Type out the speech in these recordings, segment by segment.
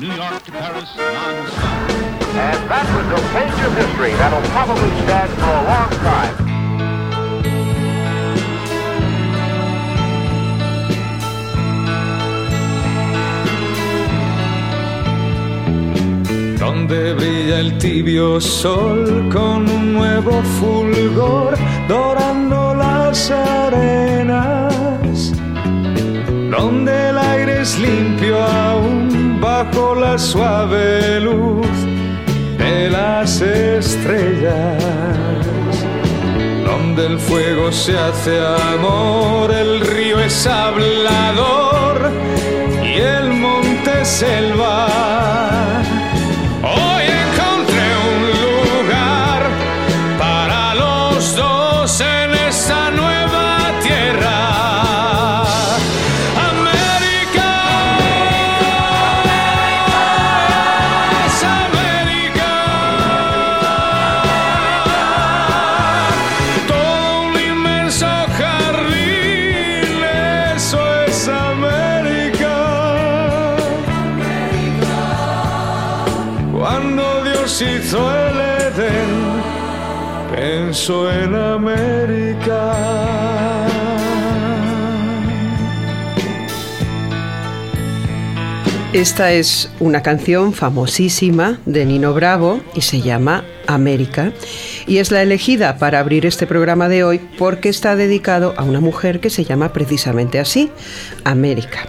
New York to Paris non-stop. And that was a page of history that'll probably stand for a long time. donde brilla el tibio sol con un nuevo fulgor dorando las arenas, donde el aire es limpio aún bajo la suave luz de las estrellas, donde el fuego se hace amor, el río es hablador y el monte selva en América. Esta es una canción famosísima de Nino Bravo y se llama América y es la elegida para abrir este programa de hoy porque está dedicado a una mujer que se llama precisamente así, América.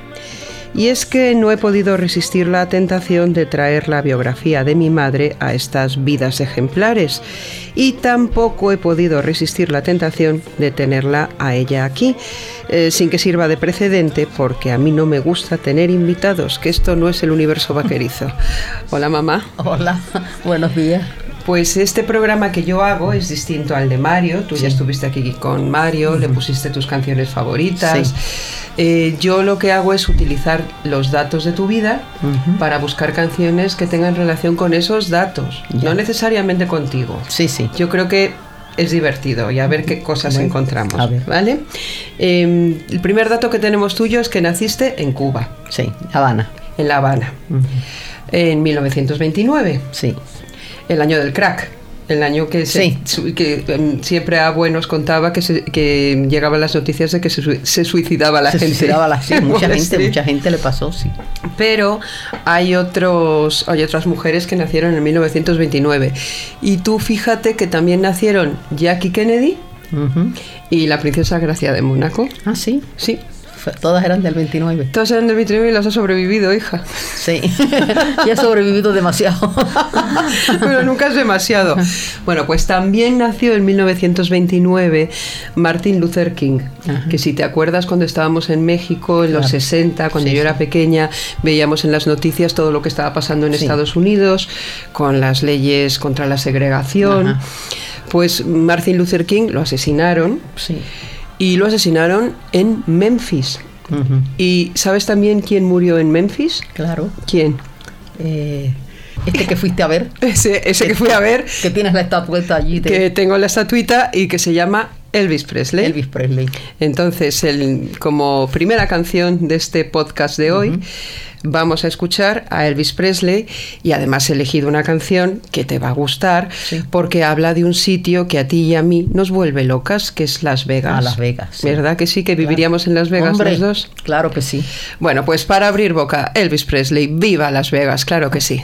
Y es que no he podido resistir la tentación de traer la biografía de mi madre a estas vidas ejemplares. Y tampoco he podido resistir la tentación de tenerla a ella aquí, eh, sin que sirva de precedente, porque a mí no me gusta tener invitados, que esto no es el universo vaquerizo. Hola mamá. Hola, buenos días. Pues este programa que yo hago es distinto al de Mario. Tú ya estuviste aquí con Mario, le pusiste tus canciones favoritas. Eh, yo lo que hago es utilizar los datos de tu vida para buscar canciones que tengan relación con esos datos, no necesariamente contigo. Sí, sí. Yo creo que es divertido y a ver qué cosas encontramos. ¿Vale? Em, el primer dato que tenemos tuyo es que naciste en Cuba. Sí, Habana. En La Habana. En 1929. Sí. El año del crack el año que, se, que em, siempre Abue nos contaba que, que llegaban las noticias de que se, suicidaba la gente. Suicidaba la, gente, mucha gente, mucha gente le pasó, sí. Pero hay otros, hay otras mujeres que nacieron en 1929 y tú fíjate que también nacieron Jackie Kennedy y la princesa Gracia de Mónaco. Ah, sí. Sí. Todas eran del 29. Todas eran del 29 y las ha sobrevivido, hija. Sí, y ha sobrevivido demasiado. Pero nunca es demasiado. Bueno, pues también nació en 1929 Martin Luther King, que si te acuerdas cuando estábamos en México en los 60, cuando yo era pequeña, veíamos en las noticias todo lo que estaba pasando en Estados Unidos con las leyes contra la segregación. Pues Martin Luther King lo asesinaron. Sí y lo asesinaron en Memphis. ¿Y sabes también quién murió en Memphis? Claro. ¿Quién? Eh, este que fuiste a ver. ese, ese que, fui a ver. Que tienes la estatueta allí. Que tengo la estatuita y que se llama Elvis Presley. Elvis Presley. Entonces, el- como primera canción de este podcast de hoy, vamos a escuchar a Elvis Presley y además he elegido una canción que te va a gustar Sí. porque habla de un sitio que a ti y a mí nos vuelve locas, que es Las Vegas. Ah, Las Vegas, sí. ¿Verdad que sí? Que Claro. viviríamos en Las Vegas Hombre, los dos. Claro que sí. Bueno, pues para abrir boca, Elvis Presley, viva Las Vegas, claro que sí.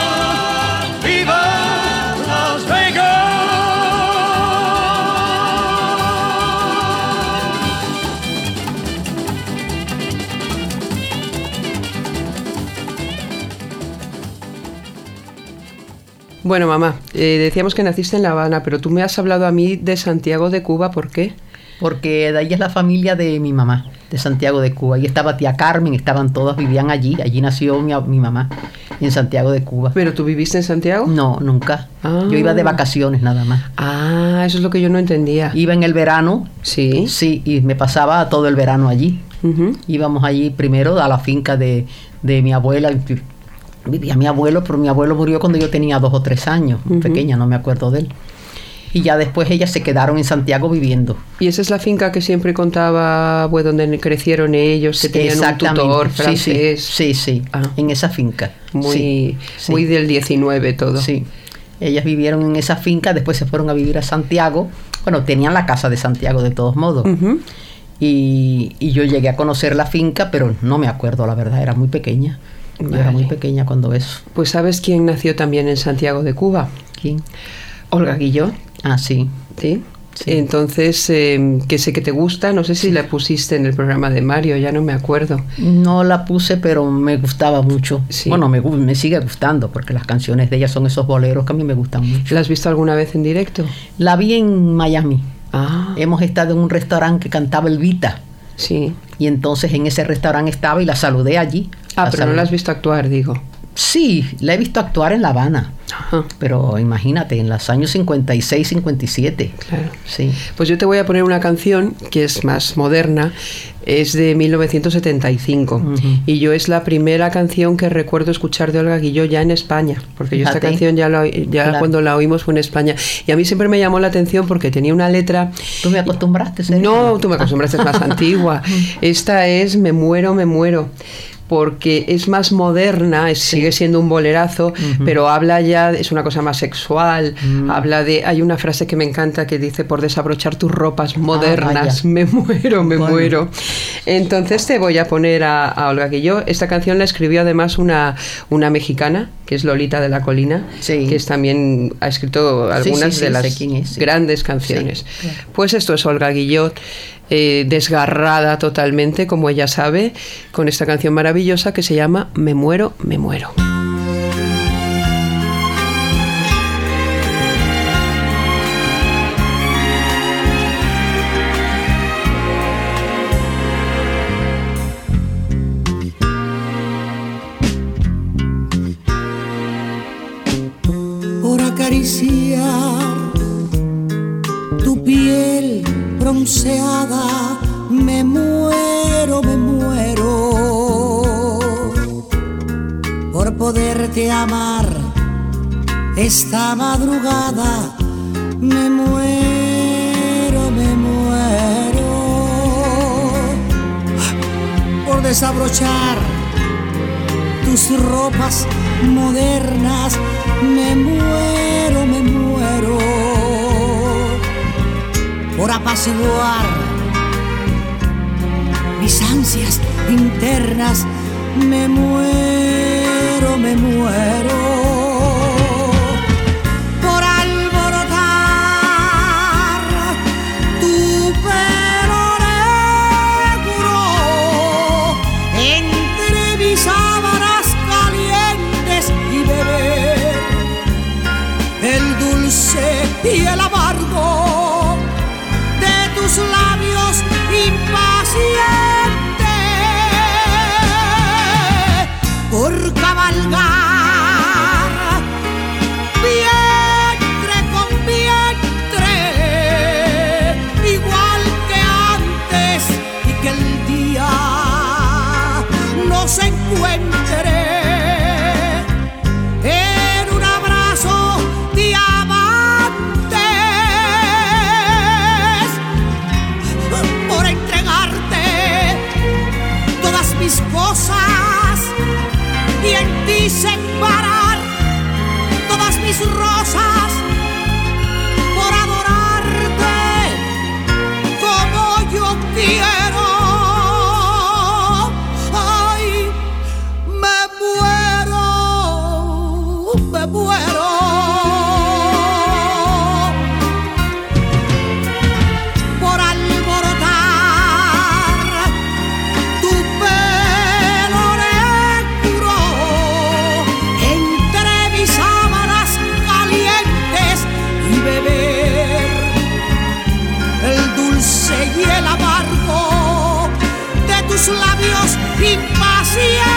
Bueno, mamá, eh, decíamos que naciste en La Habana, pero tú me has hablado a mí de Santiago de Cuba, ¿por qué? Porque de ahí es la familia de mi mamá, de Santiago de Cuba. Ahí estaba tía Carmen, estaban todas, vivían allí. Allí nació mi, mi mamá, en Santiago de Cuba. ¿Pero tú viviste en Santiago? No, nunca. Ah. Yo iba de vacaciones nada más. Ah, eso es lo que yo no entendía. Iba en el verano, Sí. sí, y me pasaba todo el verano allí. Ujú. Íbamos allí primero a la finca de, de mi abuela. Vivía mi abuelo, pero mi abuelo murió cuando yo tenía dos o tres años, muy Ujú. pequeña, no me acuerdo de él. Y ya después ellas se quedaron en Santiago viviendo. Y esa es la finca que siempre contaba, pues, donde crecieron ellos, que tenían un tutor Sí, sí, francés. Sí, sí, Ah. en esa finca. Muy, Sí, sí. muy del 19 todo. Sí. Ellas vivieron en esa finca, después se fueron a vivir a Santiago. Bueno, tenían la casa de Santiago de todos modos. Y, y yo llegué a conocer la finca, pero no me acuerdo, la verdad, era muy pequeña. Yo era muy pequeña cuando eso. Pues ¿sabes quién nació también en Santiago de Cuba? ¿Quién? Olga Guilló. Ah, sí. ¿Sí? Sí. Entonces, eh, que sé que te gusta, no sé si la pusiste en el programa de Mario, ya no me acuerdo. No la puse, pero me gustaba mucho. Sí. Bueno, me, me sigue gustando, porque las canciones de ella son esos boleros que a mí me gustan mucho. ¿La has visto alguna vez en directo? La vi en Miami. Ah, Hemos estado en un restaurante que cantaba Elvita. sí. Y entonces en ese restaurante estaba y la saludé allí. Ah, pero no la has visto actuar, digo. Sí, la he visto actuar en La Habana. Ajá, Pero imagínate, en los años 56, 57. claro. Sí. Pues yo te voy a poner una canción que es más moderna, es de 1975 Ujú. y yo es la primera canción que recuerdo escuchar de Olga Guilló ya en España, porque yo esta canción ya, la oí- ya Claro. cuando la oímos fue en España y a mí siempre me llamó la atención porque tenía una letra ¿Tú me acostumbraste? Sergio? No, tú me acostumbraste, es más antigua. Esta es Me muero, me muero. Porque es más moderna, es- sigue siendo un bolerazo, pero habla ya, es una cosa más sexual, Mm. habla de, hay una frase que me encanta que dice, por desabrochar tus ropas modernas, Ah, vaya. me muero, me Bueno. muero. Entonces te voy a poner a, a Olga Guilló. Esta canción la escribió además una, una mexicana, que es Lolita de la Colina, Sí. que es también ha escrito algunas sí, de las grandes canciones. Claro. Pues esto es Olga Guillot, eh, desgarrada totalmente, como ella sabe, con esta canción maravillosa que se llama Me muero, me muero. Poderte amar esta madrugada. Me muero, me muero por desabrochar tus ropas modernas. Me muero, me muero por apaciguar mis ansias internas. Me muero, me muero ti separar todas mis rosas tus labios impacientes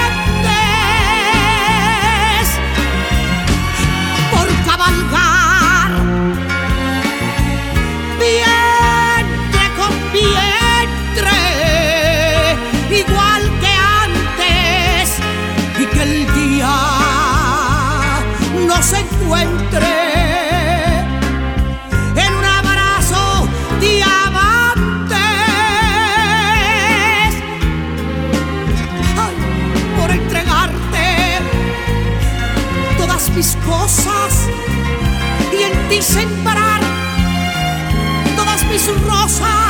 ti sembrar todas mis rosas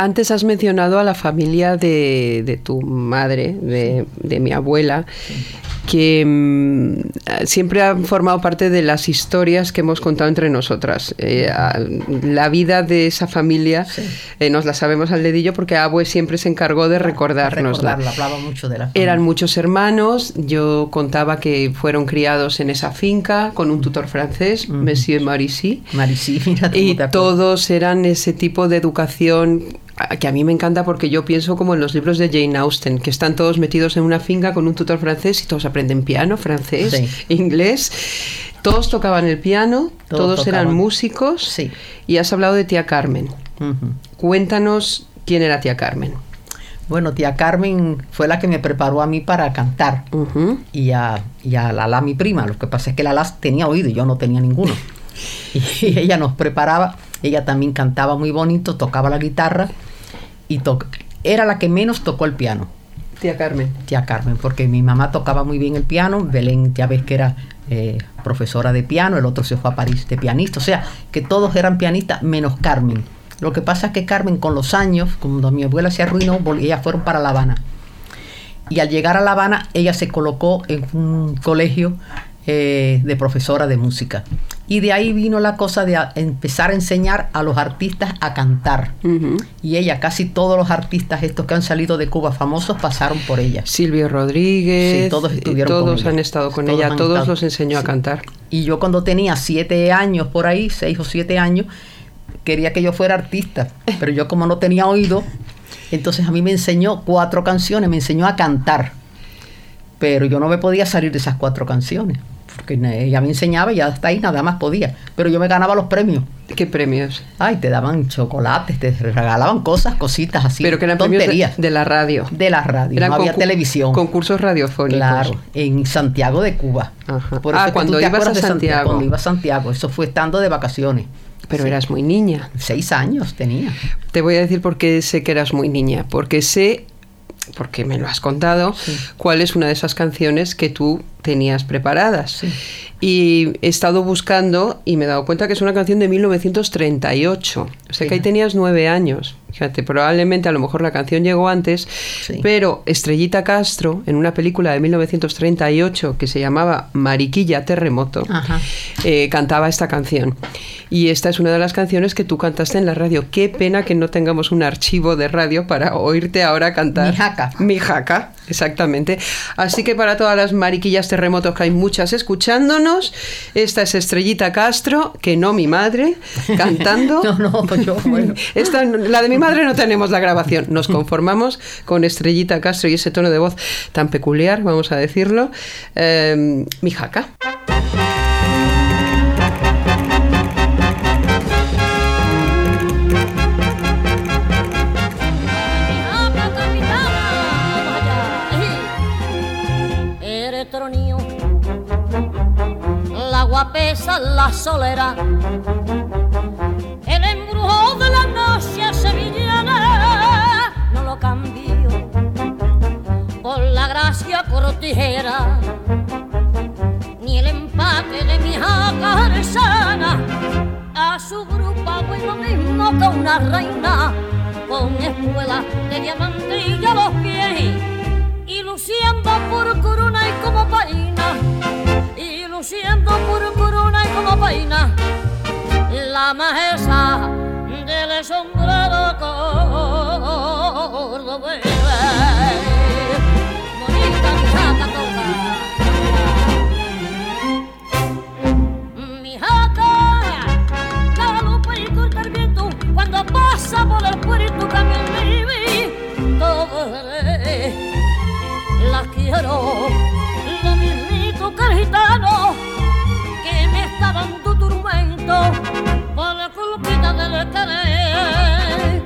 Antes has mencionado a la familia de, de tu madre, de, de mi abuela, que mm, siempre han formado parte de las historias que hemos contado entre nosotras. Eh, a- la vida de esa familia eh, nos la sabemos al dedillo porque Abue siempre se encargó de recordárnosla. Recordarla, hablaba mucho de la Eran muchos hermanos, yo contaba que fueron criados en esa finca con un tutor francés, Monsieur Marisy, Marisí, mira y todos eran ese tipo de educación que a mí me encanta porque yo pienso como en los libros de Jane Austen, que están todos metidos en una finca con un tutor francés y todos aprenden piano, francés, Sí. inglés. Todos tocaban el piano, Todos todos, eran músicos. Sí. Y has hablado de tía Carmen. Cuéntanos quién era tía Carmen. Bueno, tía Carmen fue la que me preparó a mí para cantar. Ujú. y a, y a Lala, mi prima. Lo que pasa es que Lala tenía oído y yo no tenía ninguno. Y ella nos preparaba, ella también cantaba muy bonito, tocaba la guitarra y era la que menos tocó el piano, Tía Carmen. tía Carmen, porque mi mamá tocaba muy bien el piano, Belén ya ves que era eh, profesora de piano, el otro se fue a París de pianista, o sea, que todos eran pianistas menos Carmen. Lo que pasa es que Carmen con los años, cuando mi abuela se arruinó, ellas fueron para La Habana. Y al llegar a La Habana, ella se colocó en un colegio eh, de profesora de música. Y de ahí vino la cosa de a- empezar a enseñar a los artistas a cantar. Y ella, casi todos los artistas estos que han salido de Cuba famosos pasaron por ella. Silvio Rodríguez. Sí, todos eh, estuvieron con Todos ella. han estado con Todos ella, todos estado. los enseñó a cantar. Y yo cuando tenía siete años por ahí, seis o siete años, quería que yo fuera artista. Pero yo como no tenía oído, entonces a mí me enseñó cuatro canciones, me enseñó a cantar. Pero yo no me podía salir de esas cuatro canciones. Porque ne- ella me enseñaba y ya hasta ahí nada más podía. Pero yo me ganaba los premios. ¿Qué premios? Ay, te daban chocolates, te regalaban cosas, cositas así. Pero que eran tonterías. premios de, de la radio. de la radio, Eran no había televisión. Concursos radiofónicos. Claro, en Santiago de Cuba. Ajá. Por Ah, eso es que cuando ibas a Santiago. Cuando iba a Santiago, eso fue estando de vacaciones. Pero eras muy niña. Seis años tenía. Te voy a decir por qué sé que eras muy niña. Porque sé, porque me lo has contado, cuál es una de esas canciones que tú tenías preparadas. Sí. Y he estado buscando y me he dado cuenta que es una canción de 1938. O sea que ahí tenías nueve años. Fíjate, probablemente a lo mejor la canción llegó antes, Sí. pero Estrellita Castro, en una película de 1938 que se llamaba Mariquilla Terremoto, eh, cantaba esta canción. Y esta es una de las canciones que tú cantaste en la radio. Qué pena que no tengamos un archivo de radio para oírte ahora cantar. Mi jaca. Mi jaca, exactamente. Así que para todas las mariquillas terremotos que hay muchas escuchándonos, esta es Estrellita Castro, que no mi madre, cantando. No, no, pues yo, bueno. Esta, la de mi madre no tenemos la grabación. Nos conformamos con Estrellita Castro y ese tono de voz tan peculiar, vamos a decirlo. Eh, mi jaca. La solera, el embrujo de la noche sevillana, no lo cambio por la gracia cortijera, ni el empate de mi jaca sana a su grupo voy lo mismo que una reina con espuela de diamantilla a los pies y luciendo por corona y como paina y luciendo por corona y como paina la majestad del sombrero cordobés bonita mi jaca toca mi jaca galopa y corta el viento cuando pasa por el puerto cambia el todo la quiero mismito que el gitano que me está dando tormento por la culpita del querer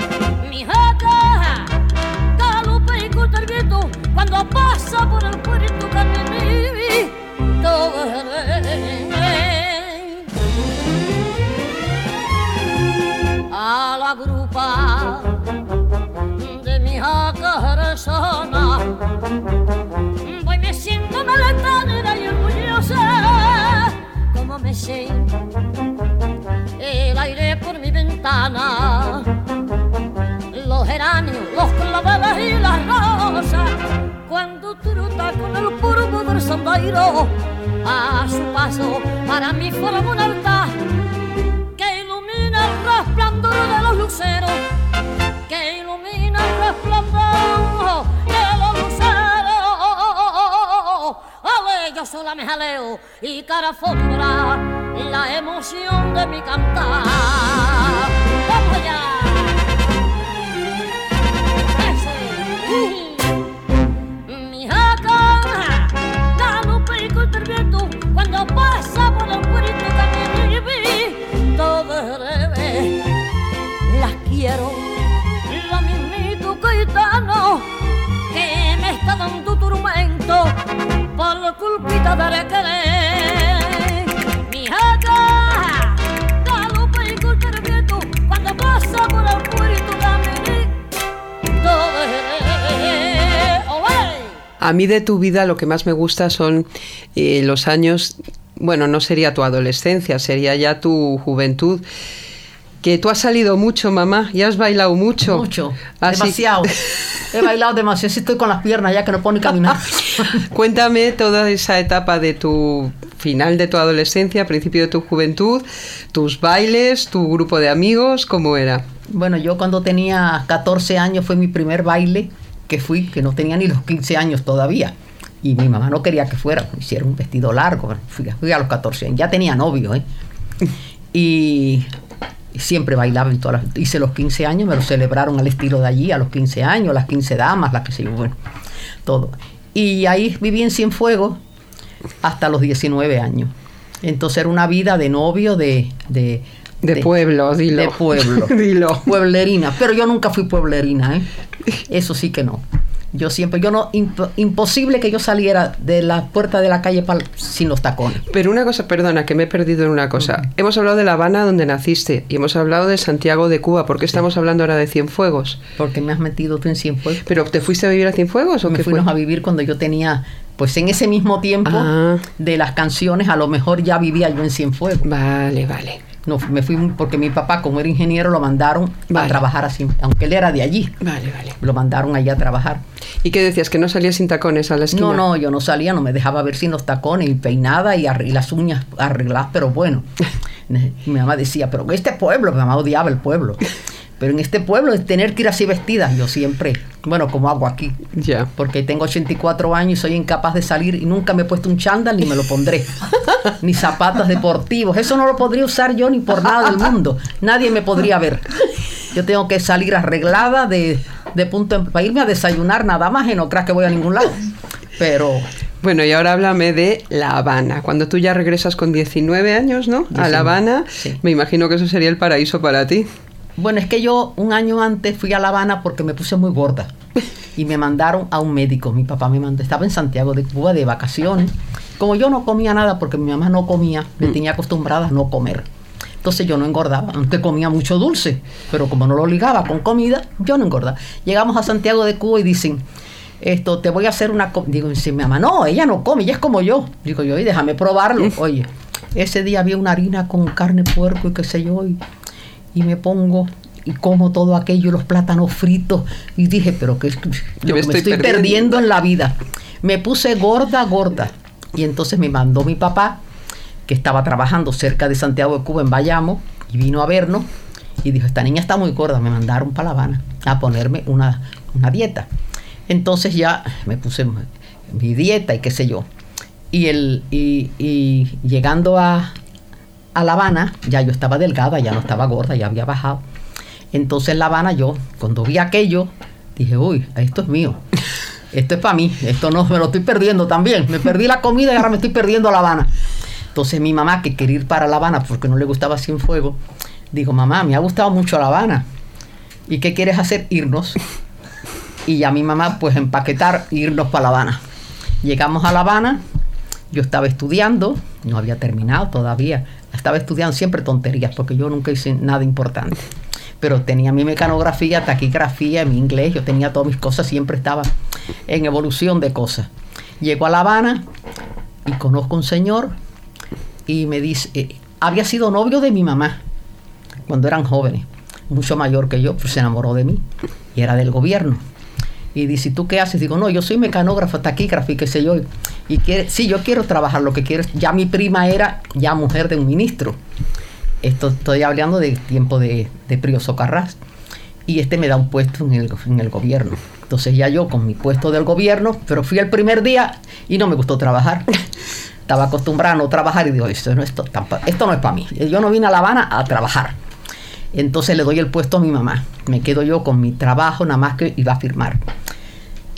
mi jaca galopa y corta el viento cuando pasa por el puerto cambia todo a la grupa de mi jacarazana. Voy me siento orgullosa, el aire por mi ventana. Los geranios, los claveles y las rosas, cuando truta con el polvo del sondairo, a su paso para mí forma un altar que ilumina el resplandor de los luceros, yo sola me jaleo y cara fombra la emoción de mi cantar. ¡Vamos allá! ¡Eso! Uh, mi jaca, dame un perico el viento cuando pasa por el puerto también viví todo revés. Las quiero, la mismito gitano que me está dando turmento. A mí de tu vida lo que más me gusta son eh, los años, bueno, no sería tu adolescencia, sería ya tu juventud. Que tú has salido mucho, mamá, y has bailado mucho. Mucho, Así- demasiado. He bailado demasiado, estoy con las piernas ya que no puedo ni caminar. Cuéntame toda esa etapa de tu final de tu adolescencia, principio de tu juventud, tus bailes, tu grupo de amigos, ¿cómo era? Bueno, yo cuando tenía 14 años fue mi primer baile que fui, que no tenía ni los 15 años todavía. Y mi mamá no quería que fuera, me hiciera un vestido largo. Fui, fui a los 14 años, ya tenía novio, ¿eh? Y siempre bailaba en todas las- Hice los 15 años, me lo celebraron al estilo de allí, a los 15 años, las 15 damas, las que se yo, bueno, todo. Y ahí viví en Cienfuegos hasta los 19 años. Entonces era una vida de novio, de... De, De pueblo, dilo. De pueblo. Dilo. Pueblerina. Pero yo nunca fui pueblerina, ¿eh? Eso sí que no. Yo siempre, yo no, imp- imposible que yo saliera de la puerta de la calle sin los tacones. Pero una cosa, perdona, que me he perdido en una cosa. Hemos hablado de La Habana, donde naciste, y hemos hablado de Santiago de Cuba. ¿Por qué estamos hablando ahora de Cienfuegos? Porque me has metido tú en Cienfuegos. ¿Pero te fuiste a vivir a Cienfuegos o me qué fue? fuimos a vivir cuando yo tenía, pues en ese mismo tiempo Ah. de las canciones, a lo mejor ya vivía yo en Cienfuegos. Vale, vale. No, me fui porque mi papá, como era ingeniero, lo mandaron Vale. a trabajar así, aunque él era de allí. Vale, vale. Lo mandaron allá a trabajar. ¿Y qué decías? ¿Que no salías sin tacones a la esquina? No, no, yo no salía, no me dejaba ver sin los tacones y peinada y, y las uñas arregladas, pero bueno. mi mamá decía, pero este pueblo, mi mamá odiaba el pueblo. Pero en este pueblo es tener que ir así vestida. Yo siempre, bueno, como hago aquí. Ya. Porque tengo 84 años y soy incapaz de salir y nunca me he puesto un chándal ni me lo pondré. ni zapatos deportivos. Eso no lo podría usar yo ni por nada del mundo. Nadie me podría ver. Yo tengo que salir arreglada de, de punto en- para irme a desayunar nada más y no creas que voy a ningún lado. Pero Bueno, y ahora háblame de La Habana. Cuando tú ya regresas con 19 años, ¿no? A 19, La Habana, sí. me imagino que eso sería el paraíso para ti. Bueno, es que yo un año antes fui a La Habana porque me puse muy gorda y me mandaron a un médico. Mi papá me mandó, estaba en Santiago de Cuba de vacaciones. Como yo no comía nada porque mi mamá no comía, me tenía acostumbrada a no comer. Entonces yo no engordaba, aunque comía mucho dulce, pero como no lo ligaba con comida, yo no engordaba. Llegamos a Santiago de Cuba y dicen, esto, te voy a hacer una... co-". Digo, dice mi mamá, no, ella no come, ella es como yo. Digo yo, y déjame probarlo. Oye, ese día había una harina con carne puerco y qué sé yo, y, y me pongo y como todo aquello, los plátanos fritos, y dije, pero que yo me me estoy estoy, perdiendo. perdiendo en la vida. Me puse gorda, gorda. Y entonces me mandó mi papá, que estaba trabajando cerca de Santiago de Cuba, en Bayamo, y vino a vernos, y dijo, esta niña está muy gorda, me mandaron para La Habana a ponerme una, una dieta. Entonces ya me puse mi dieta y qué sé yo. Y, el, y, y llegando a, a La Habana, ya yo estaba delgada, ya no estaba gorda, ya había bajado. Entonces en La Habana yo, cuando vi aquello, dije, uy, esto es mío. Esto es para mí. Esto no, me lo estoy perdiendo también. Me perdí la comida y ahora me estoy perdiendo La Habana. Entonces mi mamá, que quería ir para La Habana porque no le gustaba Cienfuegos, digo, mamá, me ha gustado mucho La Habana. ¿Y qué quieres hacer? Irnos. Y ya mi mamá, pues empaquetar, e irnos para La Habana. Llegamos a La Habana, yo estaba estudiando, no había terminado todavía. Estaba estudiando siempre tonterías porque yo nunca hice nada importante. Pero tenía mi mecanografía, taquigrafía, mi inglés, yo tenía todas mis cosas, siempre estaba en evolución de cosas. Llego a La Habana y conozco un señor y me dice, eh, había sido novio de mi mamá cuando eran jóvenes, mucho mayor que yo, pues se enamoró de mí y era del gobierno. Y dice, ¿tú qué haces? Digo, no, yo soy mecanógrafo, taquígrafo y qué sé yo. Y quiere, sí, yo quiero trabajar, lo que quiero ya mi prima era ya mujer de un ministro. Esto estoy hablando de tiempo de, de Prío Socarrás. Y este me da un puesto en el, en el gobierno. Entonces ya yo con mi puesto del gobierno, pero fui el primer día y no me gustó trabajar. Estaba acostumbrada a no trabajar y digo, esto no, esto, esto no es para mí. Yo no vine a La Habana a trabajar. Entonces le doy el puesto a mi mamá. Me quedo yo con mi trabajo, nada más que iba a firmar.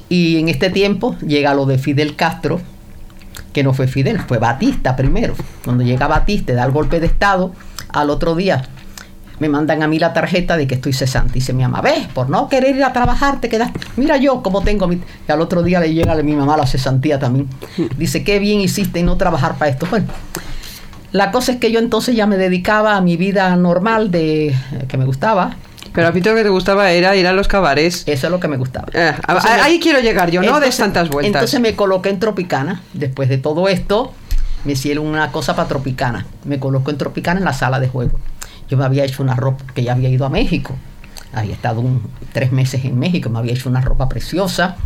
Y en este tiempo llega lo de Fidel Castro que no fue Fidel, fue Batista primero. Cuando llega Batista y da el golpe de Estado, al otro día me mandan a mí la tarjeta de que estoy cesante. Dice mi mamá, ves, por no querer ir a trabajar, te quedas. Mira yo cómo tengo mi. Y al otro día le llega a mi mamá la cesantía también. Dice, qué bien hiciste en no trabajar para esto. Bueno, la cosa es que yo entonces ya me dedicaba a mi vida normal de que me gustaba. Pero a ti lo que te gustaba era ir a los cabarets. Eso es lo que me gustaba. Eh, a- Entonces me- ahí quiero llegar yo, no des tantas vueltas. Entonces me coloqué en Tropicana. Después de todo esto, me hicieron una cosa para Tropicana. Me coloco en Tropicana en la sala de juego. Yo me había hecho una ropa, que ya había ido a México. Había estado un- tres meses en México, me había hecho una ropa preciosa,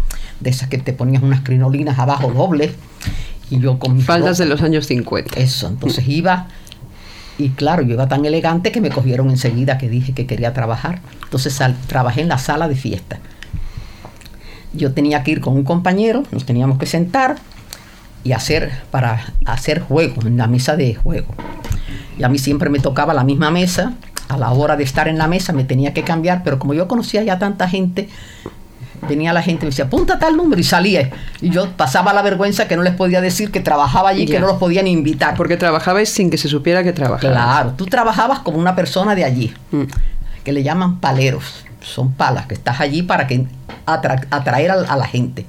de esas que te ponías unas crinolinas abajo dobles. Y yo con mis Faldas de los años 50. Eso, entonces iba. Y claro, yo iba tan elegante que me cogieron enseguida que dije que quería trabajar. Entonces sal- trabajé en la sala de fiesta. Yo tenía que ir con un compañero, nos teníamos que sentar y hacer para hacer juegos en la mesa de juego. Y a mí siempre me tocaba la misma mesa. A la hora de estar en la mesa me tenía que cambiar, pero como yo conocía ya tanta gente, venía la gente y me decía, apunta tal número y salía. Y yo pasaba la vergüenza que no les podía decir que trabajaba allí, Ya. que no los podían invitar. Porque trabajabais sin que se supiera que trabajabas. Claro, tú trabajabas como una persona de allí, Mm. que le llaman paleros. Son palas, que estás allí para que atra- atraer a, a la gente.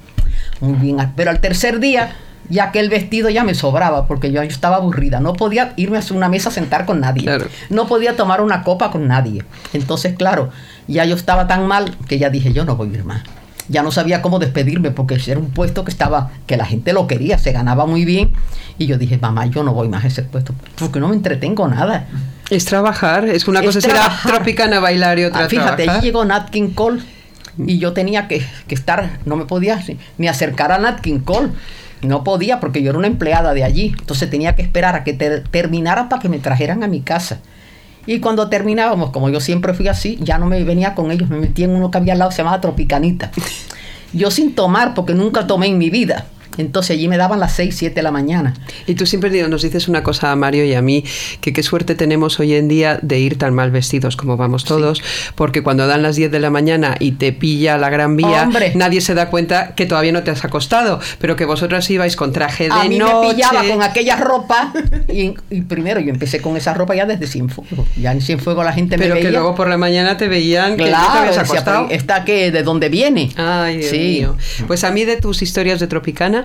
Muy bien, pero al tercer día, ya que el vestido ya me sobraba, porque yo, yo estaba aburrida. No podía irme a una mesa a sentar con nadie. Claro. No podía tomar una copa con nadie. Entonces, claro, ya yo estaba tan mal que ya dije, yo no voy a ir más. Ya no sabía cómo despedirme porque era un puesto que estaba, que la gente lo quería, se ganaba muy bien. Y yo dije, mamá, yo no voy más a ese puesto porque no me entretengo nada. Es trabajar, es una Es cosa será tropicana bailar y otra Ah, fíjate, trabajar. allí llegó Nat King Cole y yo tenía que, que estar, no me podía ni- acercar a Nat King Cole. No podía porque yo era una empleada de allí. Entonces tenía que esperar a que ter- terminara para que me trajeran a mi casa. Y cuando terminábamos, como yo siempre fui así, ya no me venía con ellos, me metía en uno que había al lado, se llamaba Tropicanita. Yo sin tomar, porque nunca tomé en mi vida. Entonces allí me daban las 6, 7 de la mañana. Y tú siempre nos dices una cosa a Mario y a mí, que qué suerte tenemos hoy en día de ir tan mal vestidos como vamos todos, porque cuando dan las 10 de la mañana y te pilla la gran vía, Hombre. nadie se da cuenta que todavía no te has acostado, pero que vosotras ibais con traje de a mí noche. me pillaba con aquella ropa y, y primero yo empecé con esa ropa ya desde Cienfuegos. Ya en Cienfuegos la gente pero me que veía. luego por la mañana te veían que no te claro, habías acostado. pero ¿esta que ¿De dónde viene? Ay, Dios sí. mío. Pues a mí de tus historias de Tropicana,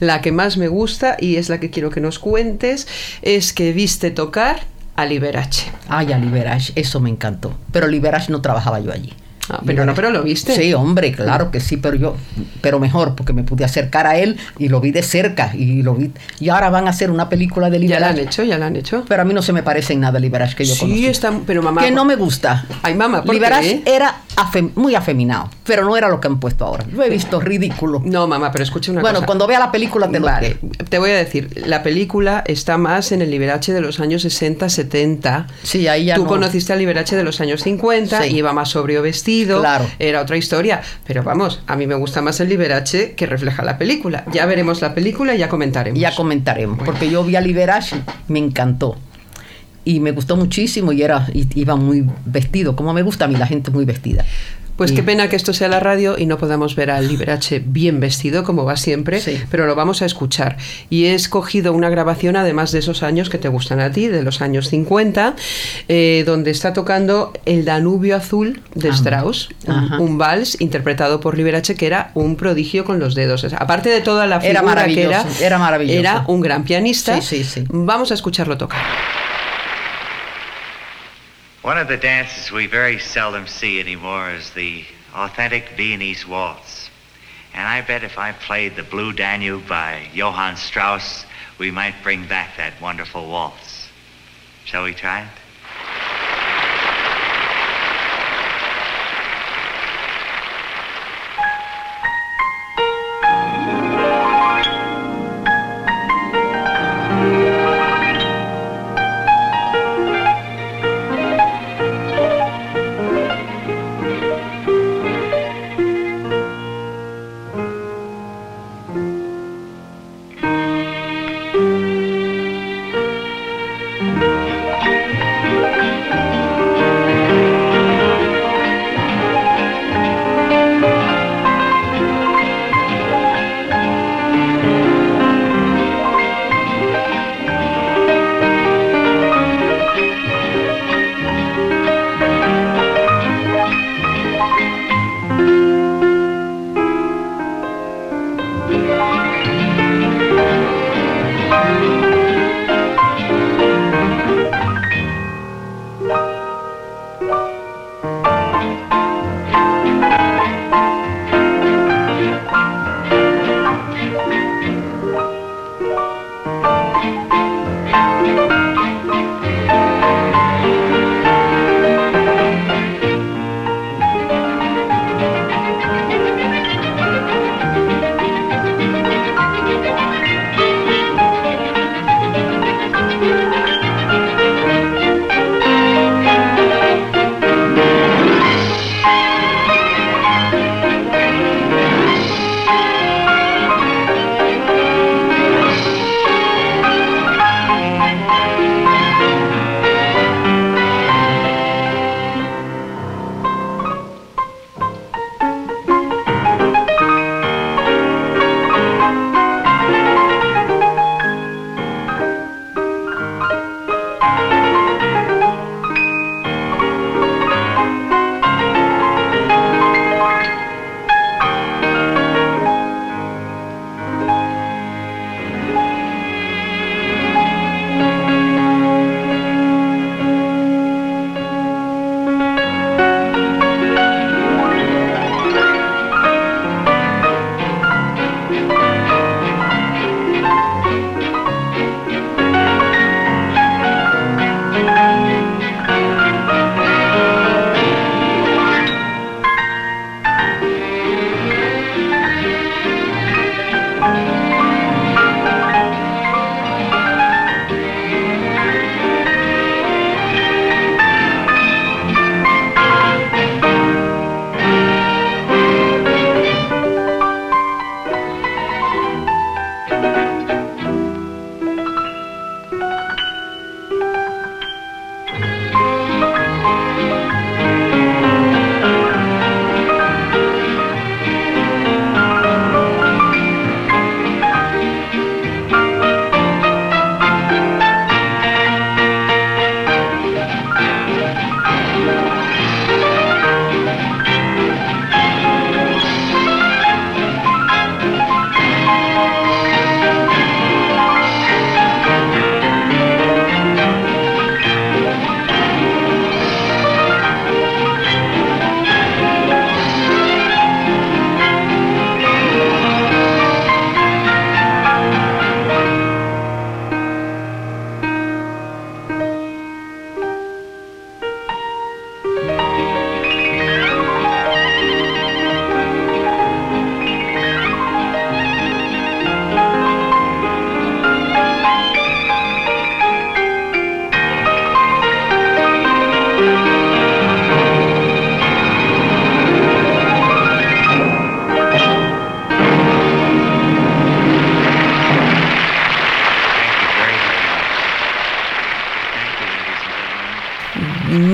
la que más me gusta y es la que quiero que nos cuentes es que viste tocar a Liberace. Ay, a Liberace, eso me encantó. Pero Liberace no trabajaba yo allí. Ah, pero no, pero lo viste. Sí, hombre, claro que sí, pero yo, pero mejor, porque me pude acercar a él y lo vi de cerca y lo vi. Y ahora van a hacer una película de Ya la han Liberace. hecho, ya la han hecho. Pero a mí no se me parece en nada Liberace que yo Sí, conocí. está- pero mamá, Que no me gusta. Ay, mamá, ¿por Liberace qué? era afem- muy afeminado, pero no era lo que han puesto ahora. Lo he visto ridículo. No, mamá, pero escucha una bueno, cosa. cuando vea la película te lo Vale, diré. te voy a decir, la película está más en el Liberace de los años 60, 70. Sí, ahí ya Tú no. conociste al Liberace de los años 50, Sí. iba más sobrio vestido, Claro. era otra historia. Pero vamos, a mí me gusta más el Liberace que refleja la película. Ya veremos la película y ya comentaremos. Ya comentaremos, porque yo vi a Liberace, me encantó. Y me gustó muchísimo y era y iba muy vestido, como me gusta a mí la gente muy vestida. Pues qué pena que esto sea la radio y no podamos ver al Liberace bien vestido, como va siempre, Sí. pero lo vamos a escuchar. Y he escogido una grabación, además de esos años que te gustan a ti, de los años 50, eh, donde está tocando El Danubio Azul de Ah, Strauss, un, vals interpretado por Liberace que era un prodigio con los dedos. O sea, aparte de toda la Era figura que era, era maravilloso. era un gran pianista. Sí, sí, sí. Vamos a escucharlo tocar. One of the dances we very seldom see anymore is the authentic Viennese waltz. And I bet if I played the Blue Danube by Johann Strauss, we might bring back that wonderful waltz. Shall we try it?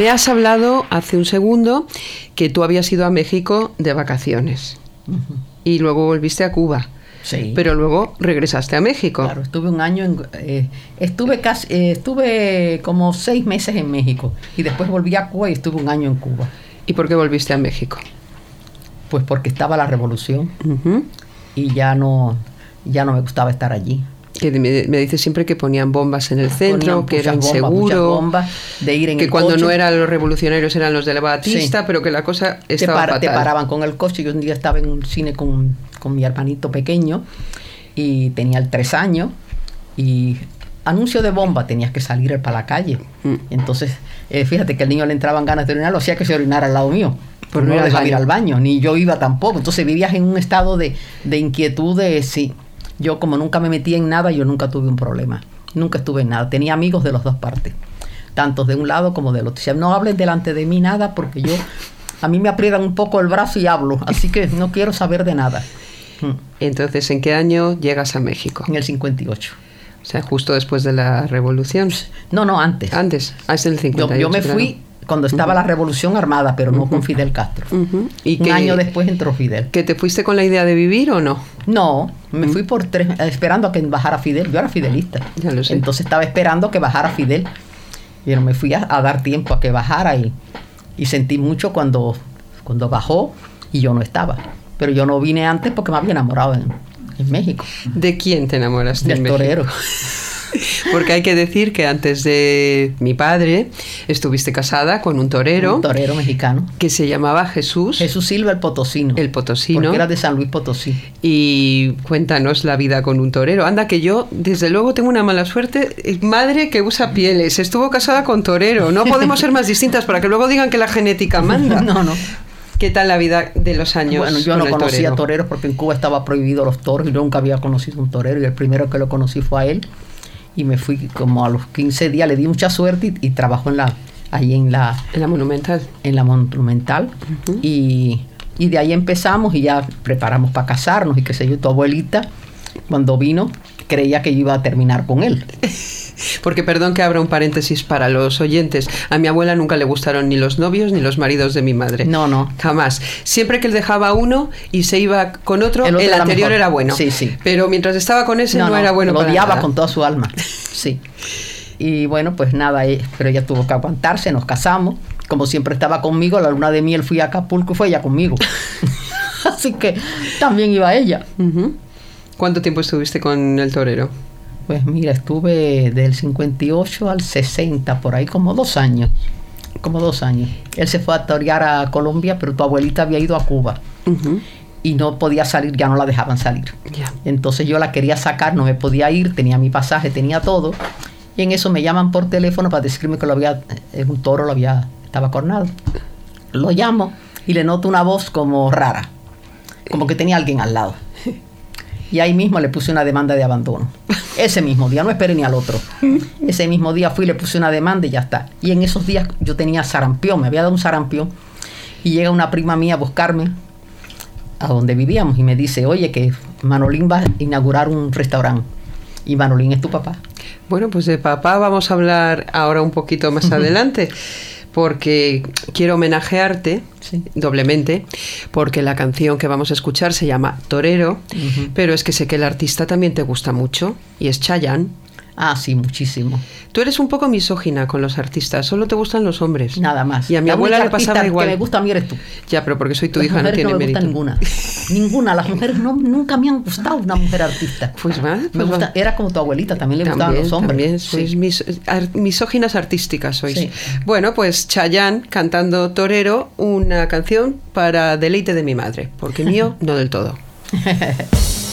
Me has hablado hace un segundo que tú habías ido a México de vacaciones y luego volviste a Cuba. Sí. Pero luego regresaste a México. Claro, estuve un año en, eh, estuve casi, eh, estuve como seis meses en México y después volví a Cuba y estuve un año en Cuba. ¿Y por qué volviste a México? Pues porque estaba la revolución y ya no, ya no me gustaba estar allí. Que me, me dices siempre que ponían bombas en el centro, Ponían que era inseguro, bombas, de ir en que el cuando coche. no eran los revolucionarios eran los de la Batista, pero que la cosa te, estaba te fatal. paraban con el coche. Yo un día estaba en un cine con, con mi hermanito pequeño y tenía el tres años y anuncio de bomba tenías que salir para la calle. Mm. Entonces, eh, fíjate que el niño le entraban ganas de orinar, lo hacía que se orinara al lado mío. Por Por no no al dejaba ir al baño, ni yo iba tampoco. Entonces vivías en un estado de, de inquietud de sí. Yo como nunca me metí en nada, yo nunca tuve un problema. Nunca estuve en nada. Tenía amigos de las dos partes. Tanto de un lado como del otro. O sea, no hables delante de mí nada porque yo... A mí me aprietan un poco el brazo y hablo. Así que no quiero saber de nada. Mm. Entonces, ¿en qué año llegas a México? En el 58. O sea, justo después de la revolución. No, no, antes. Antes, ah, es el Yo, 58. yo me claro. fui cuando estaba la revolución armada, pero no con Fidel Castro. ¿Y un que- año después entró Fidel. ¿Que te fuiste con la idea de vivir o no? No, me fui por tres, esperando a que bajara Fidel. Yo era fidelista. Ya lo sé. Entonces estaba esperando que bajara Fidel. Pero me fui a, a dar tiempo a que bajara y, y sentí mucho cuando, cuando bajó y yo no estaba. Pero yo no vine antes porque me había enamorado en, en México. ¿De quién te enamoraste? en Del México? Porque hay que decir que antes de mi padre estuviste casada con un torero Un torero mexicano. que se llamaba Jesús, Jesús Silva el Potosino. el potosino. Porque era de San Luis Potosí. Y cuéntanos la vida con un torero. Anda, que yo, desde luego, tengo una mala suerte. Eh, Madre que usa pieles, estuvo casada con torero. No podemos ser más distintas para que luego digan que la genética manda. No, no. ¿Qué tal la vida de los años? Bueno, yo no conocía torero? toreros porque en Cuba estaba prohibido los toros y nunca había conocido un torero y el primero que lo conocí fue a él y me fui como a los 15 días, le di mucha suerte y, y trabajó en la, ahí en la, En la Monumental. en la Monumental y, y de ahí empezamos y ya preparamos para casarnos y qué sé yo, tu abuelita cuando vino creía que iba a terminar con él. Porque perdón que abra un paréntesis para los oyentes. A mi abuela nunca le gustaron ni los novios ni los maridos de mi madre. No, no. Jamás. Siempre que él dejaba uno y se iba con otro, El otro anterior era bueno. Sí, sí. Pero mientras estaba con ese no, era bueno lo para odiaba nada. con toda su alma. Sí. Y bueno, pues nada, eh, pero ella tuvo que aguantarse, nos casamos. Como siempre estaba conmigo, la luna de miel fui a Acapulco y fue ella conmigo. Así que también iba ella. Ujú. ¿Cuánto tiempo estuviste con el torero? Pues mira, estuve del 58 al 60, por ahí como dos años. Como dos años. Él se fue a torear a Colombia, pero tu abuelita había ido a Cuba y no podía salir, ya no la dejaban salir. Entonces yo la quería sacar, no me podía ir, tenía mi pasaje, tenía todo. Y en eso me llaman por teléfono para decirme que lo había, eh, un toro lo había, estaba cornado. Lo llamo y le noto una voz como rara, como que tenía alguien al lado. Y ahí mismo le puse una demanda de abandono. Ese mismo día, no esperé ni al otro. Ese mismo día fui, le puse una demanda y ya está. Y en esos días yo tenía sarampión, me había dado un sarampión. Y llega una prima mía a buscarme a donde vivíamos y me dice, oye, que Manolín va a inaugurar un restaurante. Y Manolín es tu papá. Bueno, pues de papá vamos a hablar ahora un poquito más adelante, porque quiero homenajearte Sí. doblemente, porque la canción que vamos a escuchar se llama Torero, pero es que sé que el artista también te gusta mucho, y es Chayanne. Ah, sí, muchísimo. Tú eres un poco misógina con los artistas, solo te gustan los hombres. Nada más. Y a mi La abuela le pasaba igual. que me gusta a mí eres tú. Ya, pero porque soy tu Las hija no tiene no me mérito. gusta ninguna. ninguna. Las mujeres no, nunca me han gustado una mujer artista. Pues va, Me pues gusta, va. era como tu abuelita, también le gustaban los hombres. también Sí. sois mis, ar- misóginas artísticas sois. Sí. Bueno, pues Chayanne cantando Torero, una canción para deleite de mi madre, porque mío no del todo.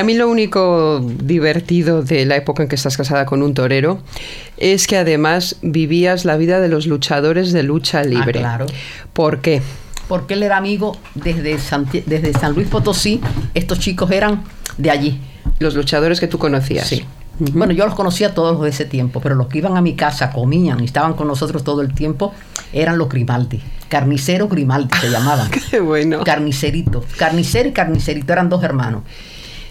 Para mí lo único divertido de la época en que estás casada con un torero es que además vivías la vida de los luchadores de lucha libre. claro. ¿Por qué? Porque él era amigo desde, Santi- desde San Luis Potosí. Estos chicos eran de allí. Los luchadores que tú conocías. Sí. Bueno, yo los conocía todos los de ese tiempo, pero los que iban a mi casa, comían y estaban con nosotros todo el tiempo, eran los Grimaldi. Carnicero Grimaldi se llamaban. Qué bueno. Carnicerito. Carnicero y carnicerito eran dos hermanos.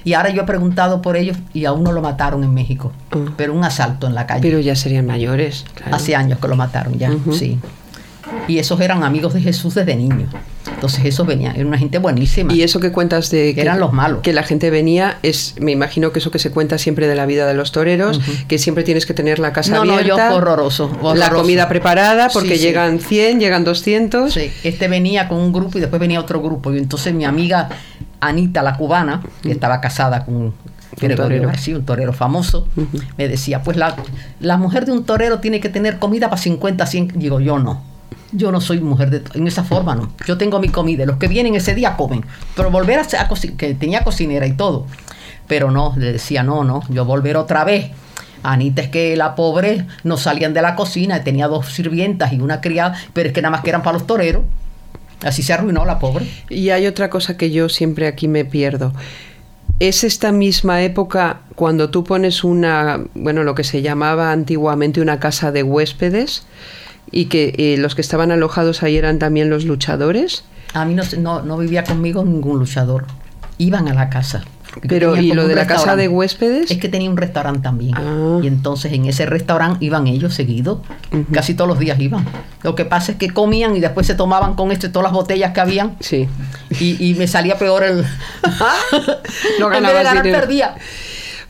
Y ahora yo he preguntado por ellos y a uno lo mataron en México. Ah. Pero un asalto en la calle. Pero ya serían mayores. claro. Hace años que lo mataron ya, sí. Y esos eran amigos de Jesús desde niños. Entonces esos venían, era una gente buenísima. Y eso que cuentas de que Eran los malos. que la gente venía es, me imagino que eso que se cuenta siempre de la vida de los toreros, que siempre tienes que tener la casa No, no, yo abierta, fue horroroso, la horroroso. comida preparada porque Sí, sí. llegan 100, llegan 200. Sí, este venía con un grupo y después venía otro grupo. Y entonces mi amiga Anita, la cubana, que estaba casada con un Gregorio torero. García, un torero famoso, me decía, pues la, la mujer de un torero tiene que tener comida para 50, 100. Digo, yo no. Yo no soy mujer de en esa forma, no. Yo tengo mi comida. Los que vienen ese día comen. Pero volver a, a cocinar, que tenía cocinera y todo. Pero no, le decía, no, no, yo volver otra vez. Anita es que la pobre no salían de la cocina, tenía dos sirvientas y una criada, pero es que nada más que eran para los toreros. Así se arruinó la pobre. Y hay otra cosa que yo siempre aquí me pierdo. Es esta misma época cuando tú pones una, bueno, lo que se llamaba antiguamente una casa de huéspedes y que eh, los que estaban alojados ahí eran también los luchadores. A mí no, no, no vivía conmigo ningún luchador. Iban a la casa. Pero, ¿y lo de la casa de huéspedes? Es que tenía un restaurante también. Ah. Y entonces en ese restaurante iban ellos seguidos. Casi todos los días iban. Lo que pasa es que comían y después se tomaban con esto todas las botellas que habían. Sí. Y, y me salía peor el. No en vez de ganar, perdía.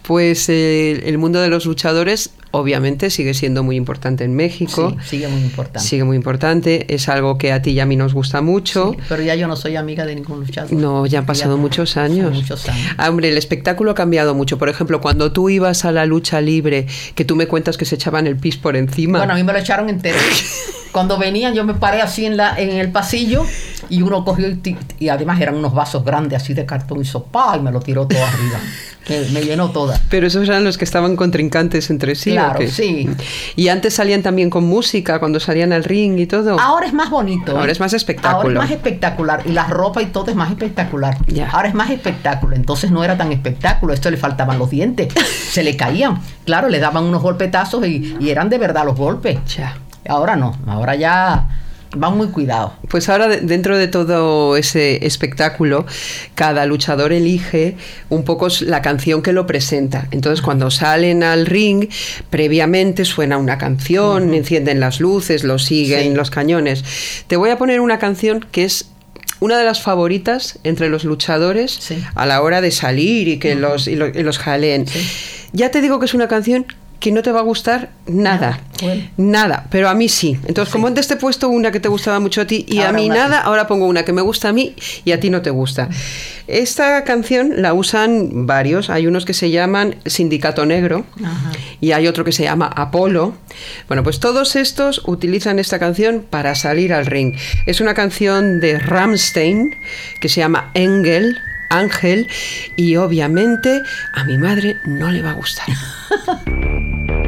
Pues eh, el mundo de los luchadores obviamente sigue siendo muy importante en México. Sí, sigue muy importante. Sigue muy importante, es algo que a ti y a mí nos gusta mucho. Sí, pero ya yo no soy amiga de ningún luchador. No, ya han pasado Ya- muchos años. Muchos años. Ah, hombre, el espectáculo ha cambiado mucho. Por ejemplo, cuando tú ibas a la lucha libre, que tú me cuentas que se echaban el pis por encima. Bueno, a mí me lo echaron entero. Cuando venían, yo me paré así en, la, en el pasillo y uno cogió y, y además eran unos vasos grandes así de cartón y sopa y me lo tiró todo arriba. Me, me llenó toda. Pero esos eran los que estaban contrincantes entre sí. ¿o Claro, sí. Y antes salían también con música, cuando salían al ring y todo. Ahora es más bonito. Ahora ¿eh? es más espectáculo. Ahora es más espectacular. Y la ropa y todo es más espectacular. Ya. Ahora es más espectáculo. Entonces no era tan espectáculo. Esto le faltaban los dientes. Se le caían. Claro, le daban unos golpetazos y, y eran de verdad los golpes. Ya. Ahora no. Ahora ya van muy cuidados. Pues ahora de- dentro de todo ese espectáculo, cada luchador elige un poco la canción que lo presenta. Entonces cuando salen al ring, previamente suena una canción, encienden las luces, lo siguen Sí. los cañones. Te voy a poner una canción que es una de las favoritas entre los luchadores Sí. a la hora de salir y que los, y lo- y los jaleen. Ya te digo que es una canción que no te va a gustar nada. Bueno. Nada, pero a mí sí. Entonces, como antes te he puesto una que te gustaba mucho a ti y a mí nada, ahora pongo una que me gusta a mí y a ti no te gusta. Esta canción la usan varios. Hay unos que se llaman Sindicato Negro Ajá. y hay otro que se llama Apolo. Bueno, pues todos estos utilizan esta canción para salir al ring. Es una canción de Rammstein que se llama Engel. Ángel y obviamente a mi madre no le va a gustar.